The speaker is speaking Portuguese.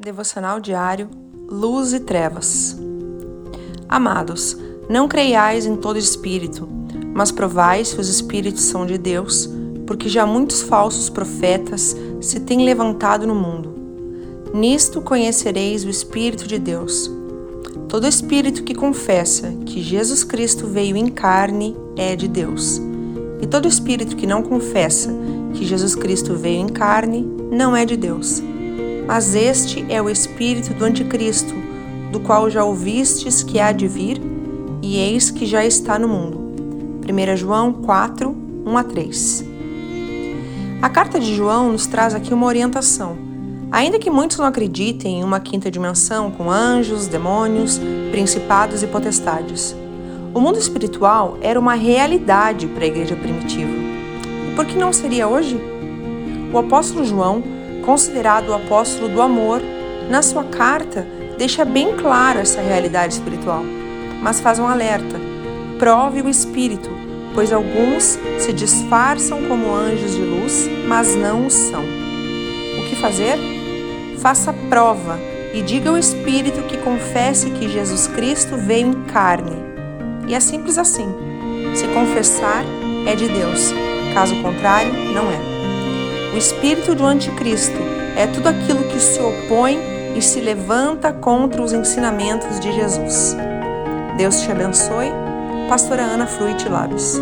Devocional diário Luz e Trevas. Amados, não creiais em todo espírito, mas provai se os espíritos são de Deus, porque já muitos falsos profetas se têm levantado no mundo. Nisto conhecereis o Espírito de Deus. Todo espírito que confessa que Jesus Cristo veio em carne é de Deus. E todo espírito que não confessa que Jesus Cristo veio em carne não é de Deus. Mas este é o espírito do Anticristo, do qual já ouvistes que há de vir, e eis que já está no mundo. 1 João 4, 1 a 3. A carta de João nos traz aqui uma orientação. Ainda que muitos não acreditem em uma quinta dimensão com anjos, demônios, principados e potestades, o mundo espiritual era uma realidade para a igreja primitiva. E por que não seria hoje? O apóstolo João considerado o apóstolo do amor, na sua carta deixa bem claro essa realidade espiritual, mas faz um alerta: prove o espírito, pois alguns se disfarçam como anjos de luz, mas não o são. O que fazer? Faça prova e diga ao espírito que confesse que Jesus Cristo veio em carne. E é simples assim. Se confessar, é de Deus. Caso contrário, não é. O espírito do anticristo é tudo aquilo que se opõe e se levanta contra os ensinamentos de Jesus. Deus te abençoe. Pastora Ana Fruit Labs.